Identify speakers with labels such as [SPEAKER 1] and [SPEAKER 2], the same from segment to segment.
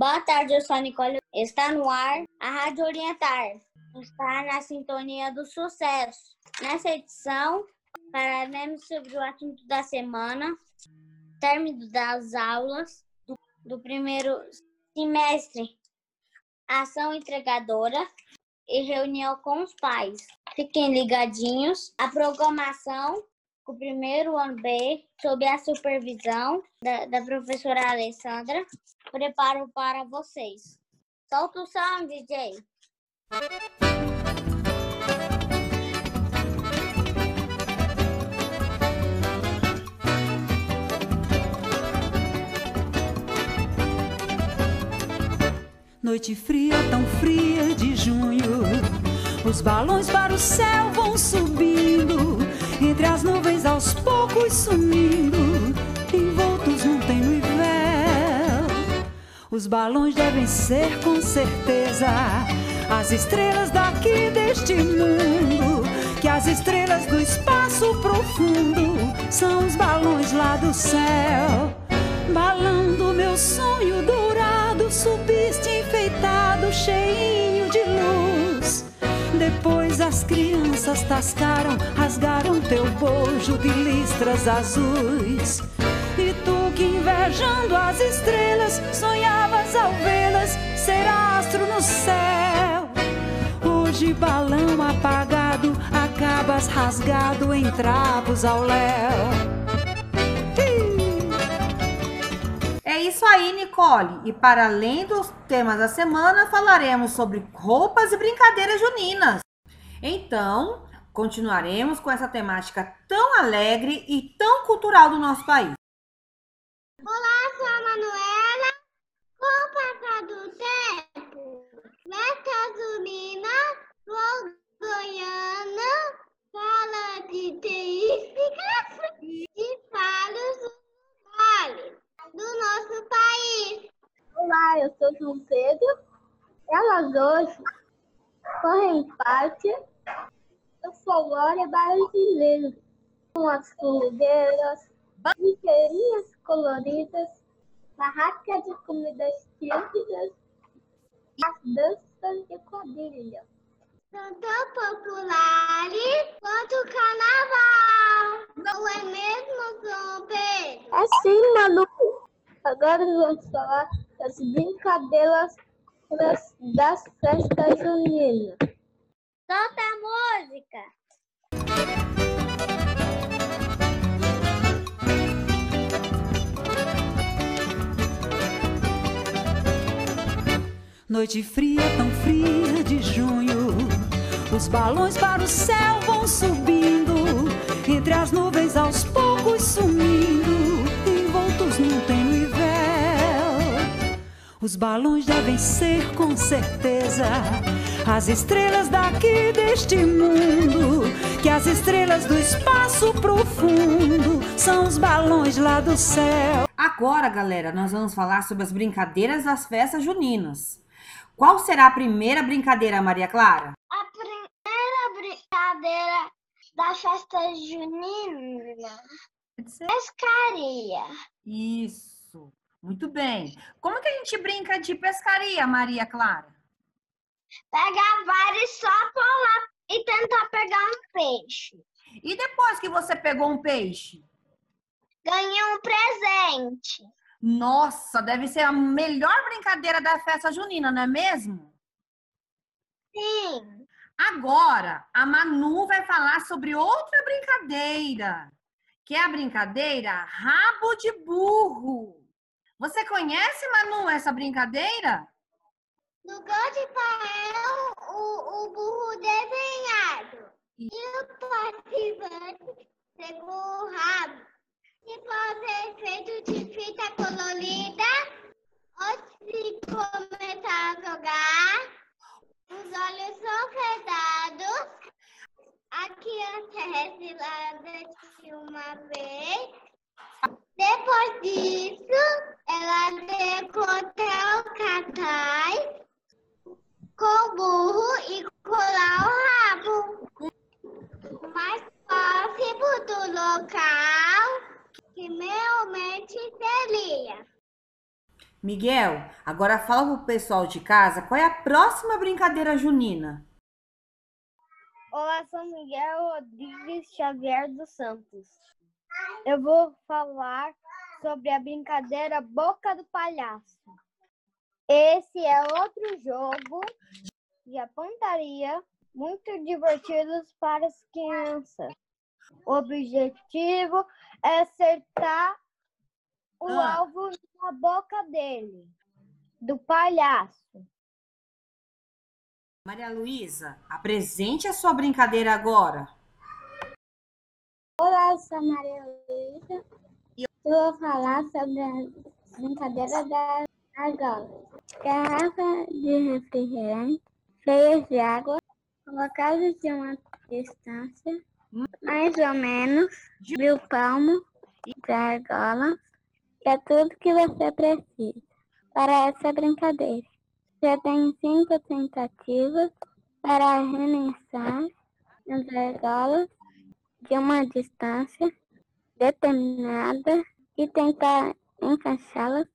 [SPEAKER 1] Boa tarde, eu sou a Nicole. Está no ar a Rádio Orientar. Está na sintonia do sucesso. Nessa edição, falaremos sobre o assunto da semana, término das aulas do, do primeiro semestre, ação entregadora e reunião com os pais. Fiquem ligadinhos. A programação o primeiro ano B, sob a supervisão da, da professora Alessandra, preparo para vocês. Solta o som, DJ.
[SPEAKER 2] Noite fria, tão fria de junho. Os balões para o céu vão subindo, entre as nuvens aos poucos sumindo, envoltos num tênue véu. Os balões devem ser com certeza as estrelas daqui deste mundo, que as estrelas do espaço profundo são os balões lá do céu. As crianças tascaram, rasgaram teu bojo de listras azuis. E tu que invejando as estrelas, sonhavas ao vê-las ser astro no céu. Hoje balão apagado, acabas rasgado em trapos ao léu.
[SPEAKER 3] É isso aí, Nicole. E para além dos temas da semana, falaremos sobre roupas e brincadeiras juninas. Então, continuaremos com essa temática tão alegre e tão cultural do nosso país.
[SPEAKER 4] Olá, sou a Manuela. Com o passar do tempo, junina, vou Goiânia, fala de teísticas e falos lugares do nosso país.
[SPEAKER 5] Olá, eu sou João Pedro. Elas hoje correm parte folclore brasileiro, com as comideiras, brincadeirinhas coloridas, barracas de comidas típicas e as danças de quadrilha.
[SPEAKER 4] São tão populares quanto o carnaval. Não é mesmo, Pedro?
[SPEAKER 5] É sim, Manu. Agora vamos falar das brincadeiras das, das festas juninas.
[SPEAKER 1] Solta a música.
[SPEAKER 2] Noite fria, tão fria de junho. Os balões para o céu vão subindo, entre as nuvens aos poucos sumindo, envoltos num tênue véu. Os balões devem ser com certeza as estrelas daqui deste mundo, que as estrelas do espaço profundo são os balões lá do céu.
[SPEAKER 3] Agora, galera, nós vamos falar sobre as brincadeiras das festas juninas. Qual será a primeira brincadeira, Maria Clara?
[SPEAKER 4] A primeira brincadeira da festa junina. Pescaria.
[SPEAKER 3] Isso, muito bem. Como que a gente brinca de pescaria, Maria Clara?
[SPEAKER 4] Pegar vários só pular e tentar pegar um peixe.
[SPEAKER 3] E depois que você pegou um peixe?
[SPEAKER 4] Ganhei um presente.
[SPEAKER 3] Nossa, deve ser a melhor brincadeira da festa junina, não é mesmo?
[SPEAKER 4] Sim.
[SPEAKER 3] Agora, a Manu vai falar sobre outra brincadeira, que é a brincadeira rabo de burro. Você conhece, Manu, essa brincadeira?
[SPEAKER 4] No grande painel, o, o burro desenhado. E o participante pegou o rabo. Se ser feito de fita colorida, antes de começar a jogar, os olhos são fechados, a criança é resilada de uma vez. Depois disso, ela decotar o cartaz com o burro e colar o rabo. Mais próximo do local realmente seria.
[SPEAKER 3] Miguel, agora fala pro pessoal de casa qual é a próxima brincadeira junina.
[SPEAKER 5] Olá, sou Miguel Rodrigues Xavier dos Santos. Eu vou falar sobre a brincadeira Boca do Palhaço. Esse é outro jogo de apontaria muito divertido para as crianças. O objetivo é acertar o
[SPEAKER 3] Ah.
[SPEAKER 5] alvo na boca dele, do palhaço.
[SPEAKER 3] Maria Luísa, apresente a sua brincadeira agora.
[SPEAKER 5] Olá, eu sou Maria Luísa e eu vou falar sobre a brincadeira da argola. Garrafa de refrigerante cheias de água, colocadas de uma distância, mais ou menos, mil palmos da argola, é tudo que você precisa para essa brincadeira. Você tem cinco tentativas para arremessar as argolas de uma distância determinada e tentar encaixá-las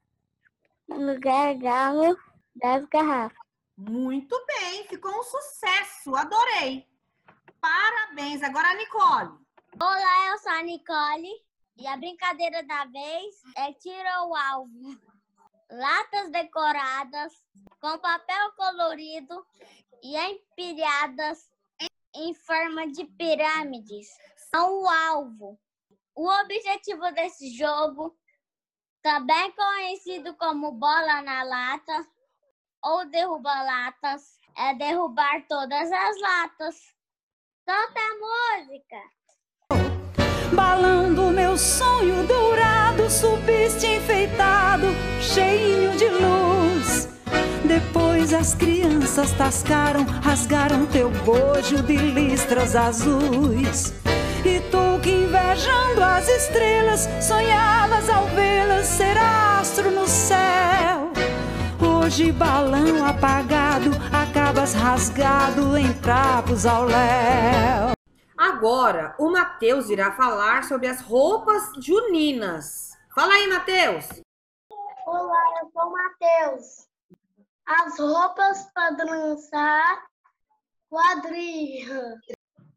[SPEAKER 5] no lugar galo das garrafas.
[SPEAKER 3] Muito bem, ficou um sucesso, adorei. Parabéns. Agora a Nicole.
[SPEAKER 1] Olá, eu sou a Nicole e a brincadeira da vez é tira o alvo. Latas decoradas com papel colorido e empilhadas em forma de pirâmides são o alvo. O objetivo desse jogo, também conhecido como bola na lata ou derruba latas, é derrubar todas as latas. Solta a música!
[SPEAKER 2] Balando meu sonho dourado, subiste enfeitado, cheinho de luz. Depois as crianças tascaram, rasgaram teu bojo de listras azuis. E tu que invejando as estrelas, sonhavas ao vê-las ser astro no céu. Hoje balão apagado, acabas rasgado em trapos ao léu.
[SPEAKER 3] Agora, o Matheus irá falar sobre as roupas juninas. Fala aí, Matheus.
[SPEAKER 4] Olá, eu sou o Matheus. As roupas para dançar quadrilha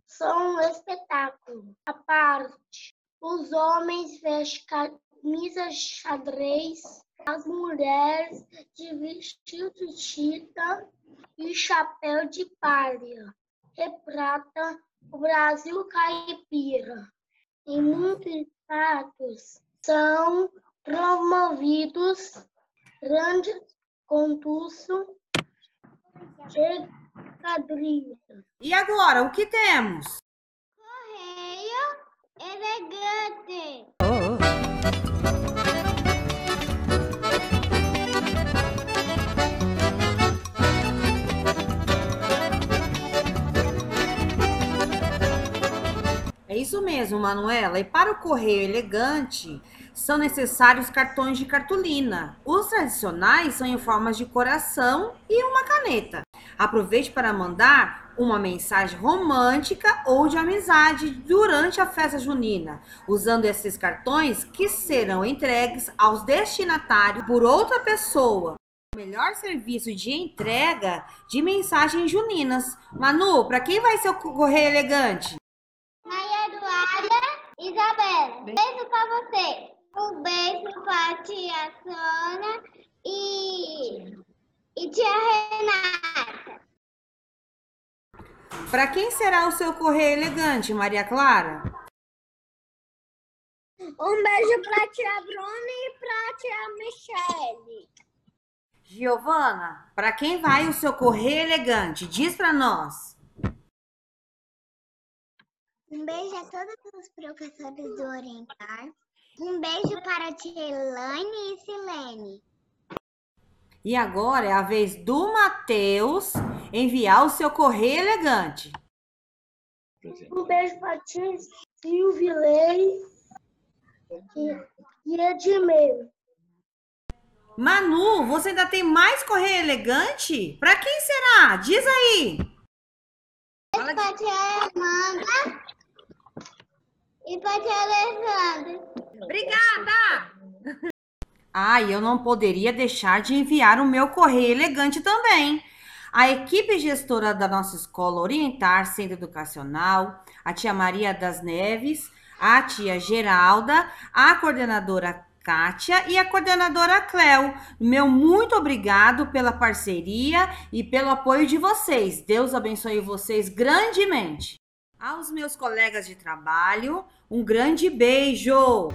[SPEAKER 4] são um espetáculo à parte. Os homens vestem camisas xadrez, as mulheres de vestido de chita e chapéu de palha. Retrata o Brasil caipira. Em muitos estados são promovidos grandes concursos de quadrilha.
[SPEAKER 3] E agora, o que temos?
[SPEAKER 4] Correio elegante.
[SPEAKER 3] É Manuela. E para o correio elegante, são necessários cartões de cartolina. Os tradicionais são em formas de coração e uma caneta. Aproveite para mandar uma mensagem romântica ou de amizade durante a festa junina, usando esses cartões que serão entregues aos destinatários por outra pessoa. Melhor serviço de entrega de mensagens juninas. Manu, para quem vai ser o correio elegante?
[SPEAKER 4] Isabela. Beijo pra você. Um beijo pra tia Sônia e, e tia Renata.
[SPEAKER 3] Para quem será o seu correio elegante, Maria Clara?
[SPEAKER 1] Um beijo pra tia Bruna e pra tia Michele.
[SPEAKER 3] Giovana, para quem vai o seu correio elegante? Diz para nós.
[SPEAKER 4] Um beijo a todos os professores do Orientar. Um beijo para a tia Elaine e Silene.
[SPEAKER 3] E agora é a vez do Matheus enviar o seu correio elegante.
[SPEAKER 4] Um beijo para a tia Silvilei e, e Edmeiro.
[SPEAKER 3] Manu, você ainda tem mais correio elegante? Para quem será? Diz aí.
[SPEAKER 4] Para a tia Amanda e para a tia Alessandra.
[SPEAKER 3] Obrigada! Ah, e eu não poderia deixar de enviar o meu correio elegante também. A equipe gestora da nossa escola Orientar Centro Educacional, a tia Maria das Neves, a tia Geralda, a coordenadora Kátia e a coordenadora Cléo. Meu muito obrigado pela parceria e pelo apoio de vocês. Deus abençoe vocês grandemente. Aos meus colegas de trabalho, um grande beijo!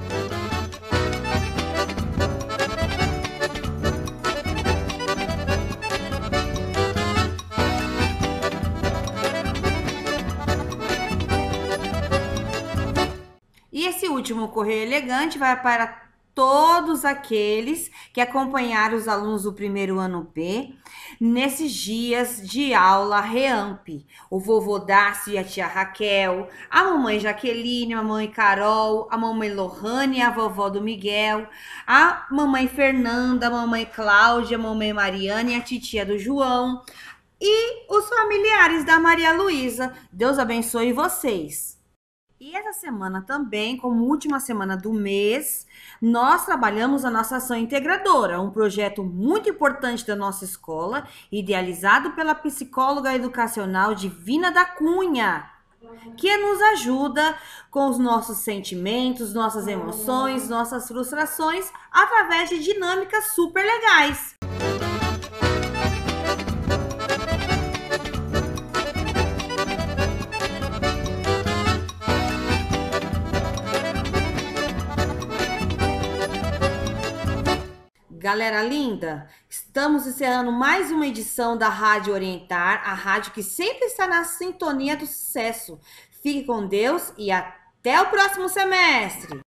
[SPEAKER 3] E esse último correio elegante vai para todos aqueles que acompanharam os alunos do primeiro ano B nesses dias de aula REAMP. O vovô Dácio e a tia Raquel, a mamãe Jaqueline, a mamãe Carol, a mamãe Lohane, a vovó do Miguel, a mamãe Fernanda, a mamãe Cláudia, a mamãe Mariana e a titia do João e os familiares da Maria Luísa. Deus abençoe vocês. E essa semana também, como última semana do mês, nós trabalhamos a nossa ação integradora, um projeto muito importante da nossa escola, idealizado pela psicóloga educacional Divina da Cunha, que nos ajuda com os nossos sentimentos, nossas emoções, nossas frustrações, através de dinâmicas super legais. Galera linda, estamos encerrando mais uma edição da Rádio Orientar, a rádio que sempre está na sintonia do sucesso. Fique com Deus e até o próximo semestre!